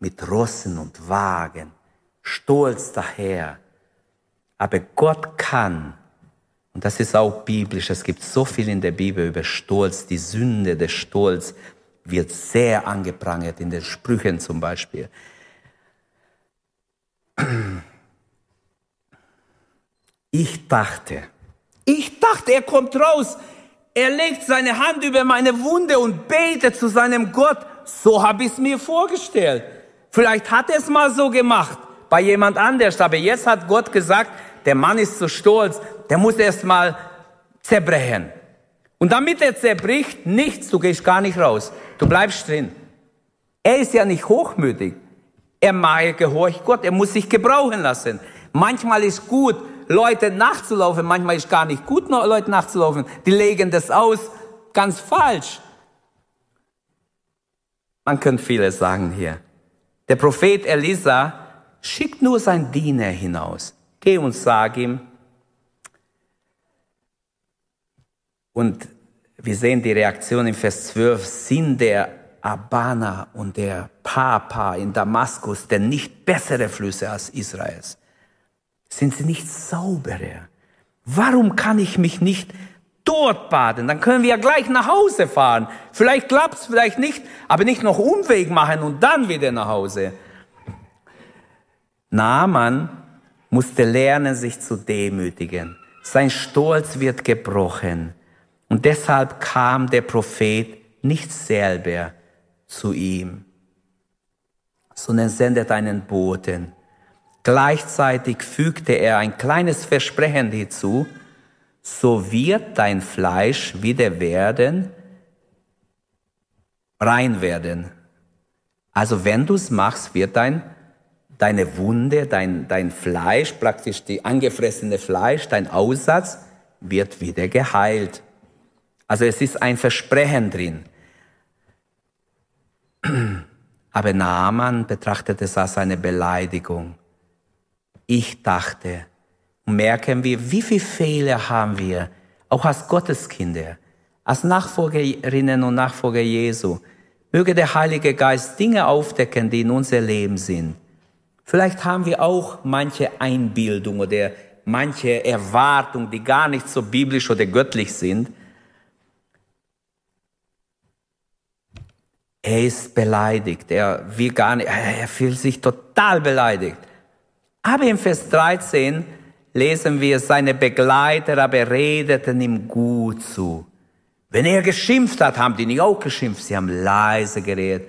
B: mit Rossen und Wagen, stolz daher. Aber Gott kann, und das ist auch biblisch, es gibt so viel in der Bibel über Stolz, die Sünde des Stolz wird sehr angeprangert, in den Sprüchen zum Beispiel. Ich dachte, ich dachte, er kommt raus, er legt seine Hand über meine Wunde und betet zu seinem Gott. So habe ich es mir vorgestellt. Vielleicht hat er es mal so gemacht bei jemand anders, aber jetzt hat Gott gesagt, der Mann ist zu stolz, der muss erst mal zerbrechen. Und damit er zerbricht, nichts, du gehst gar nicht raus, du bleibst drin. Er ist ja nicht hochmütig. Er mag gehorcht Gott, er muss sich gebrauchen lassen. Manchmal ist gut, Leute nachzulaufen. Manchmal ist gar nicht gut, Leute nachzulaufen. Die legen das aus ganz falsch. Man könnte vieles sagen hier. Der Prophet Elisa schickt nur sein Diener hinaus. Geh und sag ihm. Und wir sehen die Reaktion in Vers 12. Sind der Abana und der Papa in Damaskus denn nicht bessere Flüsse als Israels? Sind sie nicht sauberer? Warum kann ich mich nicht dort baden? Dann können wir ja gleich nach Hause fahren. Vielleicht klappt's, vielleicht nicht, aber nicht noch Umweg machen und dann wieder nach Hause. Naaman musste lernen, sich zu demütigen. Sein Stolz wird gebrochen. Und deshalb kam der Prophet nicht selber zu ihm, sondern sendet einen Boten. Gleichzeitig fügte er ein kleines Versprechen hinzu, so wird dein Fleisch wieder werden, rein werden. Also wenn du es machst, wird dein, deine Wunde, dein, dein Fleisch, praktisch die angefressene Fleisch, dein Aussatz, wird wieder geheilt. Also es ist ein Versprechen drin. Aber Naaman betrachtet es als eine Beleidigung ich dachte. merken wir, wie viele Fehler haben wir, auch als Gotteskinder, als Nachfolgerinnen und Nachfolger Jesu. Möge der Heilige Geist Dinge aufdecken, die in unser Leben sind. Vielleicht haben wir auch manche Einbildung oder manche Erwartung, die gar nicht so biblisch oder göttlich sind. Er ist beleidigt. Er will gar nicht, er fühlt sich total beleidigt. Aber im Vers 13 lesen wir, seine Begleiter aber redeten ihm gut zu. Wenn er geschimpft hat, haben die nicht auch geschimpft, sie haben leise geredet.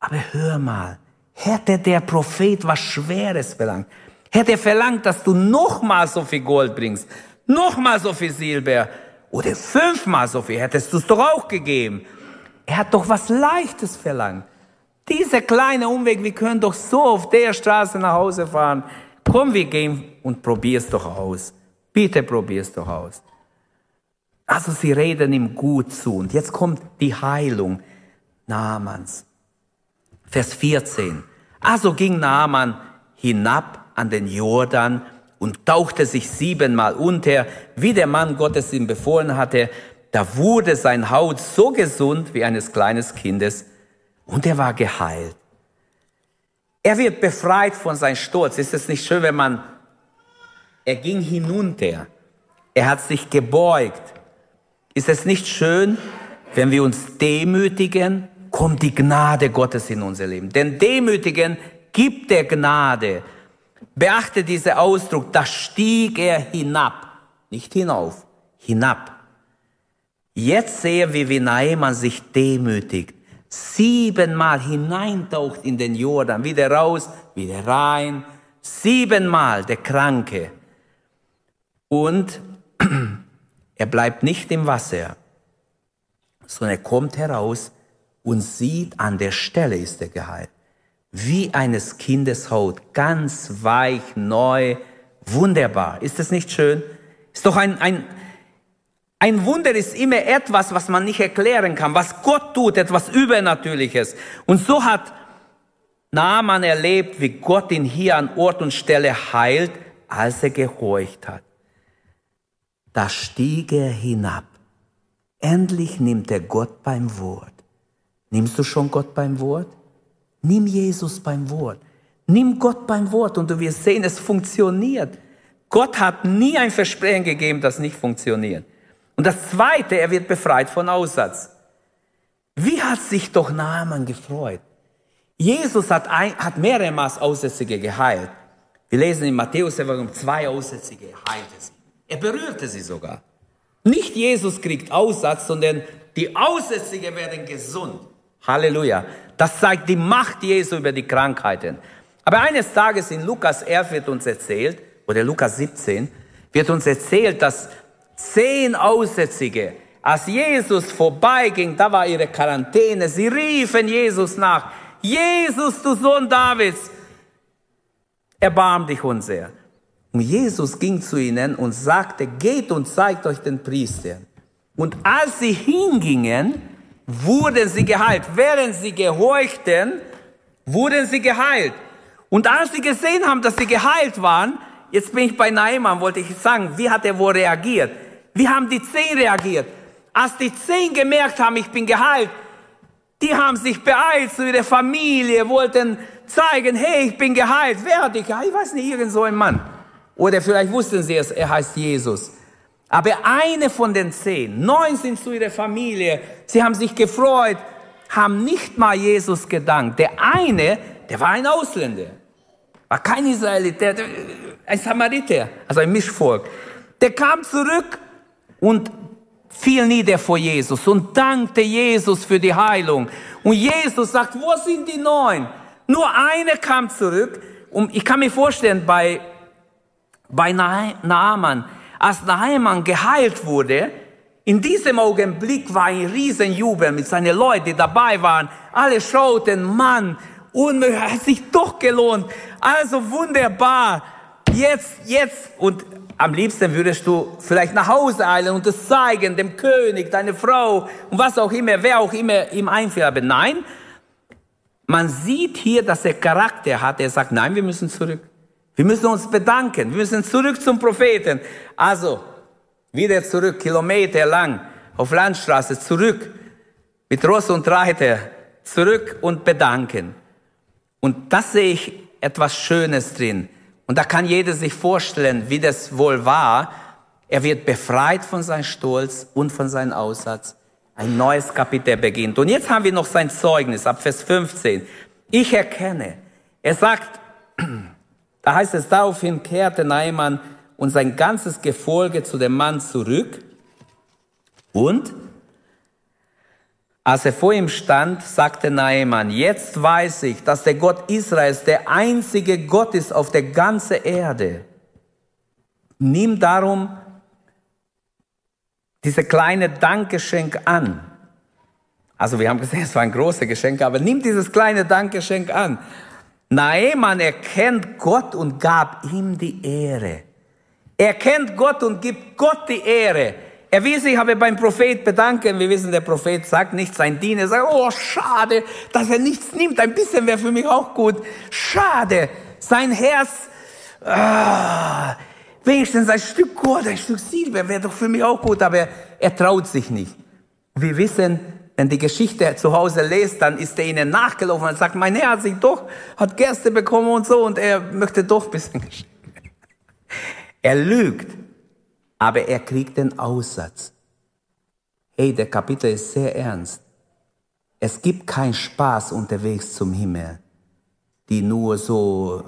B: Aber hör mal, hätte der Prophet was Schweres verlangt. Hätte er verlangt, dass du nochmal so viel Gold bringst, nochmal so viel Silber oder fünfmal so viel, hättest du es doch auch gegeben. Er hat doch was Leichtes verlangt. Dieser kleine Umweg, wir können doch so auf der Straße nach Hause fahren. Komm, wir gehen und probier's doch aus. Bitte probier's doch aus. Also sie reden ihm gut zu. Und jetzt kommt die Heilung Naamans. Vers 14. Also ging Naaman hinab an den Jordan und tauchte sich siebenmal unter, wie der Mann Gottes ihm befohlen hatte. Da wurde sein Haut so gesund wie eines kleines Kindes und er war geheilt. Er wird befreit von seinem Sturz. Ist es nicht schön, wenn man, er ging hinunter. Er hat sich gebeugt. Ist es nicht schön, wenn wir uns demütigen, kommt die Gnade Gottes in unser Leben. Denn demütigen gibt der Gnade. Beachte diesen Ausdruck, da stieg er hinab, nicht hinauf, hinab. Jetzt sehen wir, wie Naaman sich demütigt siebenmal hineintaucht in den Jordan, wieder raus, wieder rein, siebenmal der Kranke. Und er bleibt nicht im Wasser, sondern er kommt heraus und sieht, an der Stelle ist er geheilt. Wie eines Kindes Haut, ganz weich, neu, wunderbar. Ist das nicht schön? Ist doch ein, ein, ein Wunder ist immer etwas, was man nicht erklären kann, was Gott tut, etwas Übernatürliches. Und so hat Naaman erlebt, wie Gott ihn hier an Ort und Stelle heilt, als er gehorcht hat. Da stieg er hinab. Endlich nimmt er Gott beim Wort. Nimmst du schon Gott beim Wort? Nimm Jesus beim Wort. Nimm Gott beim Wort und du wirst sehen, es funktioniert. Gott hat nie ein Versprechen gegeben, das nicht funktioniert. Und das Zweite, er wird befreit von Aussatz. Wie hat sich doch Naaman gefreut? Jesus hat, ein, hat mehrere Maß Aussätzige geheilt. Wir lesen in Matthäus Evangelium zwei Aussätzige heilte sie. Er berührte sie sogar. Nicht Jesus kriegt Aussatz, sondern die Aussätzige werden gesund. Halleluja. Das zeigt die Macht Jesu über die Krankheiten. Aber eines Tages in Lukas 11 wird uns erzählt, oder Lukas 17, wird uns erzählt, dass Zehn Aussätzige. Als Jesus vorbeiging, da war ihre Quarantäne. Sie riefen Jesus nach. Jesus, du Sohn Davids, erbarm dich unser. Und Jesus ging zu ihnen und sagte, geht und zeigt euch den Priestern. Und als sie hingingen, wurden sie geheilt. Während sie gehorchten, wurden sie geheilt. Und als sie gesehen haben, dass sie geheilt waren, jetzt bin ich bei Naaman, wollte ich sagen, wie hat er wohl reagiert? Wie haben die zehn reagiert? Als die zehn gemerkt haben, ich bin geheilt, die haben sich beeilt zu ihrer Familie, wollten zeigen, hey, ich bin geheilt. Wer hat dich geheilt? Ich weiß nicht, irgend so ein Mann. Oder vielleicht wussten sie es, er heißt Jesus. Aber eine von den zehn, neun sind zu ihrer Familie, sie haben sich gefreut, haben nicht mal Jesus gedankt. Der eine, der war ein Ausländer, war kein Israelit, der, ein Samariter, also ein Mischvolk. Der kam zurück und fiel nieder vor Jesus und dankte Jesus für die Heilung. Und Jesus sagt, wo sind die neun? Nur eine kam zurück. Und ich kann mir vorstellen, bei, bei Naaman, als Naaman geheilt wurde, in diesem Augenblick war ein Riesenjubel mit seinen Leuten, die dabei waren. Alle schauten, Mann, unmöglich, hat sich doch gelohnt. Also wunderbar. Jetzt, jetzt, und am liebsten würdest du vielleicht nach Hause eilen und es zeigen, dem König, deine Frau und was auch immer, wer auch immer ihm einfällt. Aber nein, man sieht hier, dass er Charakter hat. Er sagt, nein, wir müssen zurück. Wir müssen uns bedanken. Wir müssen zurück zum Propheten. Also, wieder zurück, Kilometer lang, auf Landstraße, zurück, mit Ross und Reiter, zurück und bedanken. Und das sehe ich etwas Schönes drin. Und da kann jeder sich vorstellen, wie das wohl war. Er wird befreit von seinem Stolz und von seinem Aussatz. Ein neues Kapitel beginnt. Und jetzt haben wir noch sein Zeugnis ab Vers 15. Ich erkenne. Er sagt, da heißt es, daraufhin kehrte Naaman und sein ganzes Gefolge zu dem Mann zurück und Als er vor ihm stand, sagte Naaman, jetzt weiß ich, dass der Gott Israels der einzige Gott ist auf der ganzen Erde. Nimm darum diese kleine Dankgeschenk an. Also wir haben gesehen, es war ein großes Geschenk, aber nimm dieses kleine Dankgeschenk an. Naaman erkennt Gott und gab ihm die Ehre. Er kennt Gott und gibt Gott die Ehre. Er will sich aber beim Prophet bedanken. Wir wissen, der Prophet sagt nicht sein Diener, sagt, oh, schade, dass er nichts nimmt. Ein bisschen wäre für mich auch gut. Schade. Sein Herz, ah, wenigstens ein Stück Gold, ein Stück Silber wäre doch für mich auch gut, aber er traut sich nicht. Wir wissen, wenn die Geschichte zu Hause lest, dann ist er ihnen nachgelaufen und sagt, mein Herr hat sich doch, hat Gerste bekommen und so und er möchte doch ein bisschen geschenken. Er lügt aber er kriegt den Aussatz. Hey, der Kapitel ist sehr ernst. Es gibt keinen Spaß unterwegs zum Himmel, die nur so,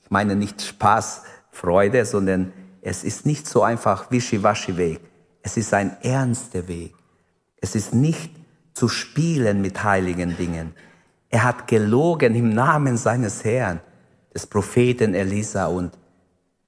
B: ich meine nicht Spaß, Freude, sondern es ist nicht so einfach wischiwaschi Weg. Es ist ein ernster Weg. Es ist nicht zu spielen mit heiligen Dingen. Er hat gelogen im Namen seines Herrn, des Propheten Elisa und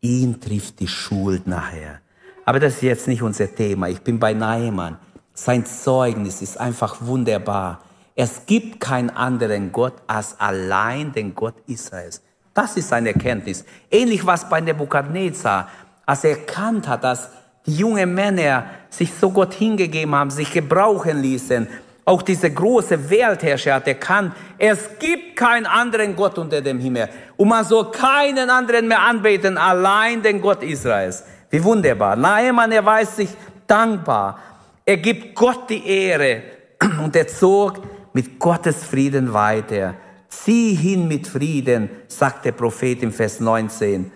B: Ihn trifft die Schuld nachher. Aber das ist jetzt nicht unser Thema. Ich bin bei Naaman. Sein Zeugnis ist einfach wunderbar. Es gibt keinen anderen Gott als allein den Gott Israels. Das ist seine Erkenntnis. Ähnlich was bei Nebukadnezar, als er erkannt hat, dass die jungen Männer sich so Gott hingegeben haben, sich gebrauchen ließen. Auch diese große Weltherrscher hat erkannt, es gibt keinen anderen Gott unter dem Himmel. Und man soll keinen anderen mehr anbeten, allein den Gott Israels. Wie wunderbar. Naaman erweist sich dankbar. Er gibt Gott die Ehre und er zog mit Gottes Frieden weiter. Zieh hin mit Frieden, sagt der Prophet im Vers 19.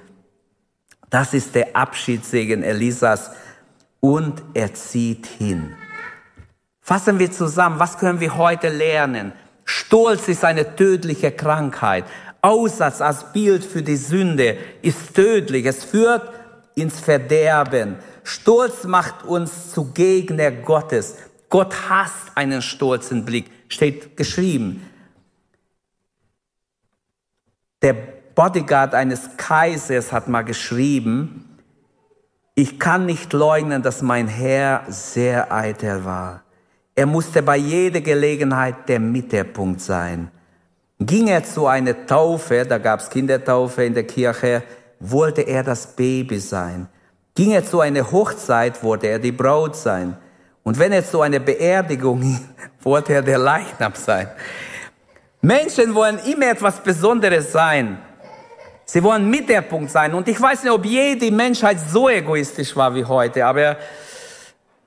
B: Das ist der Abschiedssegen Elisas und er zieht hin. Fassen wir zusammen, was können wir heute lernen? Stolz ist eine tödliche Krankheit. Aussatz als Bild für die Sünde ist tödlich. Es führt ins Verderben. Stolz macht uns zu Gegner Gottes. Gott hasst einen stolzen Blick, steht geschrieben. Der Bodyguard eines Kaisers hat mal geschrieben, ich kann nicht leugnen, dass mein Herr sehr eitel war. Er musste bei jeder Gelegenheit der Mittelpunkt sein. Ging er zu einer Taufe, da gab es Kindertaufe in der Kirche, wollte er das Baby sein. Ging er zu einer Hochzeit, wollte er die Braut sein. Und wenn er zu einer Beerdigung ging, wollte er der Leichnam sein. Menschen wollen immer etwas Besonderes sein. Sie wollen Mittelpunkt sein. Und ich weiß nicht, ob jede Menschheit so egoistisch war wie heute, aber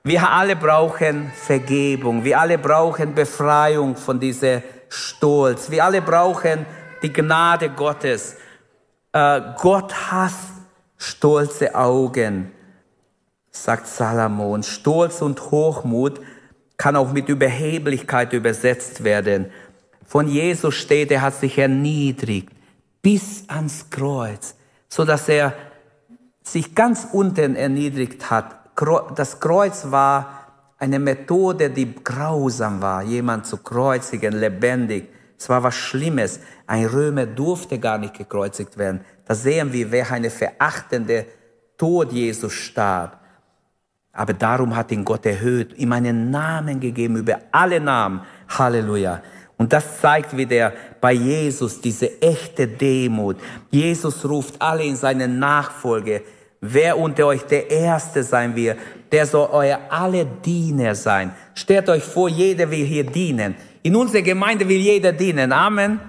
B: wir alle brauchen Vergebung. Wir alle brauchen Befreiung von dieser Stolz. Wir alle brauchen die Gnade Gottes. Äh, Gott hasst stolze Augen, sagt Salomon. Stolz und Hochmut kann auch mit Überheblichkeit übersetzt werden. Von Jesus steht, er hat sich erniedrigt bis ans Kreuz, so dass er sich ganz unten erniedrigt hat das Kreuz war eine Methode, die grausam war, jemand zu kreuzigen, lebendig. Es war was Schlimmes. Ein Römer durfte gar nicht gekreuzigt werden. Da sehen wir, wer eine verachtende Tod Jesus starb. Aber darum hat ihn Gott erhöht, ihm einen Namen gegeben über alle Namen. Halleluja. Und das zeigt wieder bei Jesus diese echte Demut. Jesus ruft alle in seine Nachfolge wer unter euch der Erste sein wird, der soll euer alle Diener sein. Stellt euch vor, jeder will hier dienen. In unserer Gemeinde will jeder dienen. Amen.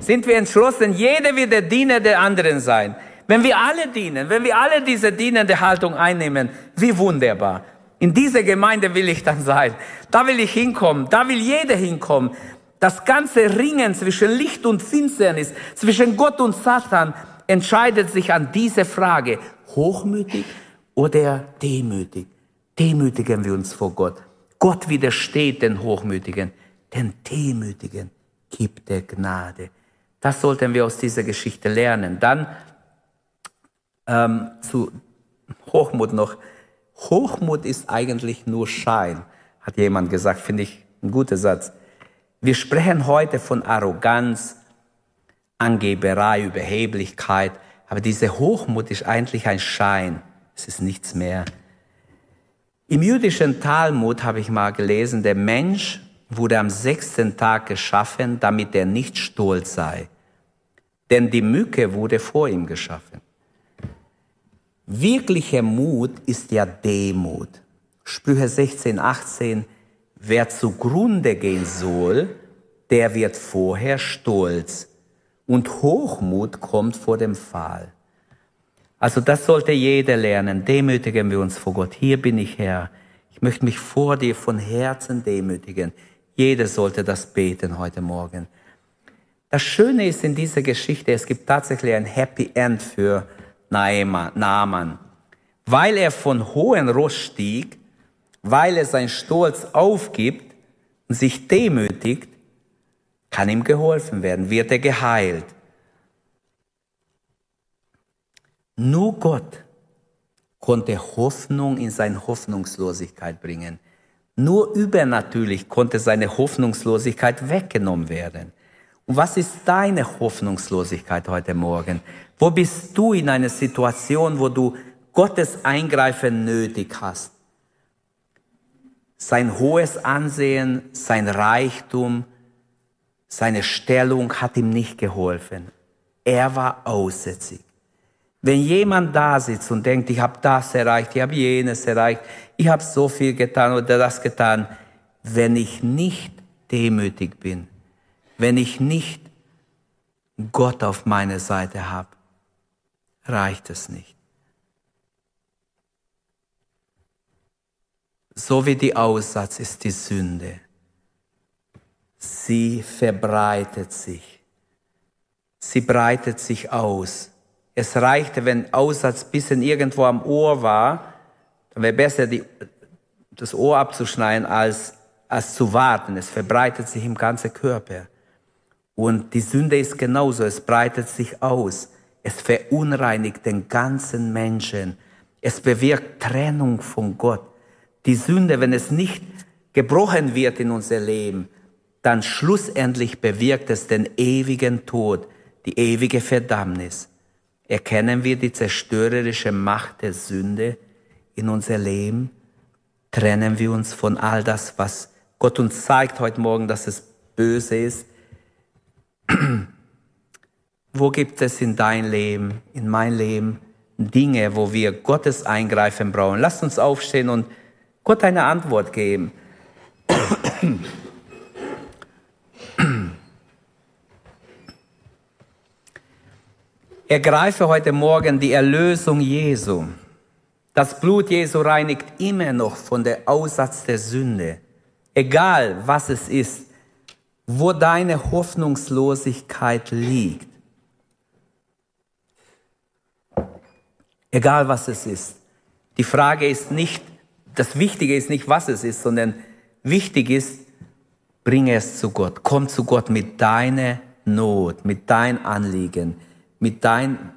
B: Sind wir entschlossen, jeder wird der Diener der anderen sein. Wenn wir alle dienen, wenn wir alle diese dienende Haltung einnehmen, wie wunderbar. In dieser Gemeinde will ich dann sein. Da will ich hinkommen. Da will jeder hinkommen. Das ganze Ringen zwischen Licht und Finsternis, zwischen Gott und Satan, entscheidet sich an diese Frage hochmütig oder demütig? Demütigen wir uns vor Gott. Gott widersteht den Hochmütigen, den Demütigen gibt er Gnade. Das sollten wir aus dieser Geschichte lernen. Dann ähm, zu Hochmut noch. Hochmut ist eigentlich nur Schein. hat jemand gesagt, finde ich ein guter Satz. Wir sprechen heute von Arroganz, Angeberei, Überheblichkeit, aber diese Hochmut ist eigentlich ein Schein. Es ist nichts mehr. Im jüdischen Talmud habe ich mal gelesen, der Mensch wurde am sechsten Tag geschaffen, damit er nicht stolz sei. Denn die Mücke wurde vor ihm geschaffen. Wirklicher Mut ist ja Demut. Sprüche 16, 18. Wer zugrunde gehen soll, der wird vorher stolz. Und Hochmut kommt vor dem Fall. Also das sollte jeder lernen. Demütigen wir uns vor Gott. Hier bin ich Herr. Ich möchte mich vor dir von Herzen demütigen. Jeder sollte das beten heute Morgen. Das Schöne ist in dieser Geschichte, es gibt tatsächlich ein Happy End für Naaman. Weil er von hohen Ross stieg, weil er sein Stolz aufgibt und sich demütigt, kann ihm geholfen werden, wird er geheilt. Nur Gott konnte Hoffnung in seine Hoffnungslosigkeit bringen. Nur übernatürlich konnte seine Hoffnungslosigkeit weggenommen werden. Und was ist deine Hoffnungslosigkeit heute Morgen? Wo bist du in einer Situation, wo du Gottes Eingreifen nötig hast? Sein hohes Ansehen, sein Reichtum, seine Stellung hat ihm nicht geholfen. Er war aussätzig. Wenn jemand da sitzt und denkt, ich habe das erreicht, ich habe jenes erreicht, ich habe so viel getan oder das getan, wenn ich nicht demütig bin, wenn ich nicht Gott auf meiner Seite habe, reicht es nicht. So wie die Aussatz ist die Sünde. Sie verbreitet sich. Sie breitet sich aus. Es reichte, wenn Aussatz bisschen irgendwo am Ohr war, dann wäre besser, die, das Ohr abzuschneiden, als, als zu warten. Es verbreitet sich im ganzen Körper. Und die Sünde ist genauso, es breitet sich aus. Es verunreinigt den ganzen Menschen. Es bewirkt Trennung von Gott. Die Sünde, wenn es nicht gebrochen wird in unser Leben, dann schlussendlich bewirkt es den ewigen Tod, die ewige Verdammnis. Erkennen wir die zerstörerische Macht der Sünde in unser Leben? Trennen wir uns von all das, was Gott uns zeigt heute Morgen, dass es böse ist? wo gibt es in dein Leben, in mein Leben Dinge, wo wir Gottes Eingreifen brauchen? Lasst uns aufstehen und Gott eine Antwort geben. Ergreife heute Morgen die Erlösung Jesu. Das Blut Jesu reinigt immer noch von der Aussatz der Sünde. Egal was es ist, wo deine Hoffnungslosigkeit liegt. Egal was es ist. Die Frage ist nicht, das Wichtige ist nicht, was es ist, sondern wichtig ist, bringe es zu Gott. Komm zu Gott mit deiner Not, mit dein Anliegen mit deinem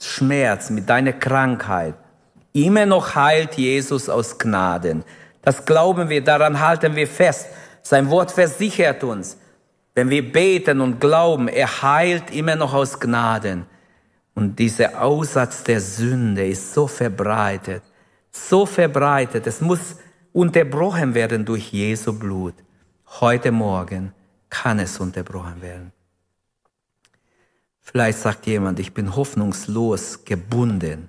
B: Schmerz, mit deiner Krankheit. Immer noch heilt Jesus aus Gnaden. Das glauben wir, daran halten wir fest. Sein Wort versichert uns, wenn wir beten und glauben, er heilt immer noch aus Gnaden. Und dieser Aussatz der Sünde ist so verbreitet, so verbreitet. Es muss unterbrochen werden durch Jesu Blut. Heute Morgen kann es unterbrochen werden. Vielleicht sagt jemand, ich bin hoffnungslos gebunden.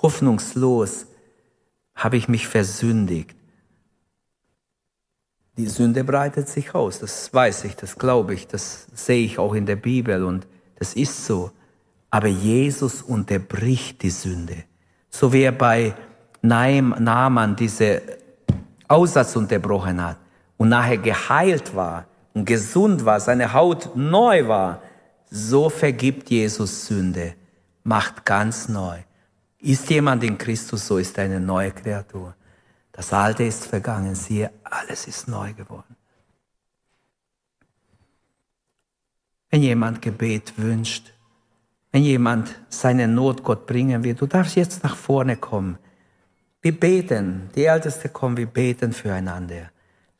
B: Hoffnungslos habe ich mich versündigt. Die Sünde breitet sich aus, das weiß ich, das glaube ich, das sehe ich auch in der Bibel und das ist so. Aber Jesus unterbricht die Sünde. So wie er bei Naaman diese Aussatz unterbrochen hat und nachher geheilt war und gesund war, seine Haut neu war, so vergibt Jesus Sünde, macht ganz neu. Ist jemand in Christus, so ist eine neue Kreatur. Das Alte ist vergangen, siehe, alles ist neu geworden. Wenn jemand Gebet wünscht, wenn jemand seine Not Gott bringen will, du darfst jetzt nach vorne kommen. Wir beten, die Älteste kommen, wir beten füreinander.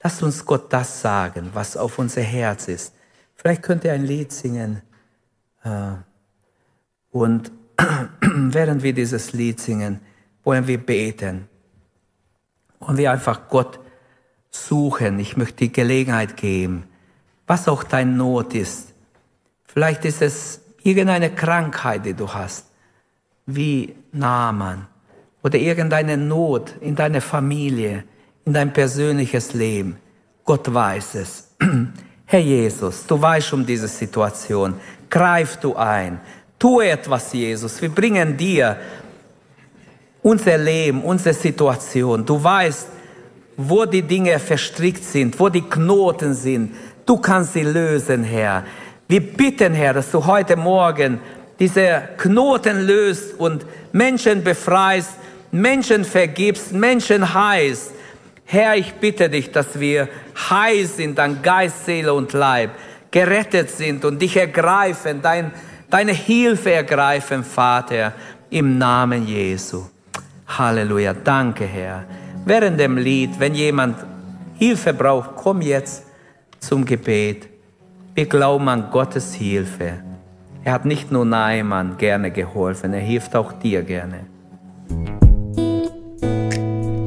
B: Lasst uns Gott das sagen, was auf unser Herz ist. Vielleicht könnt ihr ein Lied singen. Äh, und während wir dieses Lied singen, wollen wir beten. Und wir einfach Gott suchen. Ich möchte die Gelegenheit geben, was auch dein Not ist. Vielleicht ist es irgendeine Krankheit, die du hast, wie Naaman, oder irgendeine Not in deiner Familie, in dein persönliches Leben. Gott weiß es. Herr Jesus, du weißt um diese Situation. Greif du ein. Tu etwas, Jesus. Wir bringen dir unser Leben, unsere Situation. Du weißt, wo die Dinge verstrickt sind, wo die Knoten sind. Du kannst sie lösen, Herr. Wir bitten, Herr, dass du heute Morgen diese Knoten löst und Menschen befreist, Menschen vergibst, Menschen heißt. Herr, ich bitte dich, dass wir heil sind an Geist, Seele und Leib, gerettet sind und dich ergreifen, dein, deine Hilfe ergreifen, Vater, im Namen Jesu. Halleluja. Danke, Herr. Während dem Lied, wenn jemand Hilfe braucht, komm jetzt zum Gebet. Wir glauben an Gottes Hilfe. Er hat nicht nur Naaman gerne geholfen, er hilft auch dir gerne.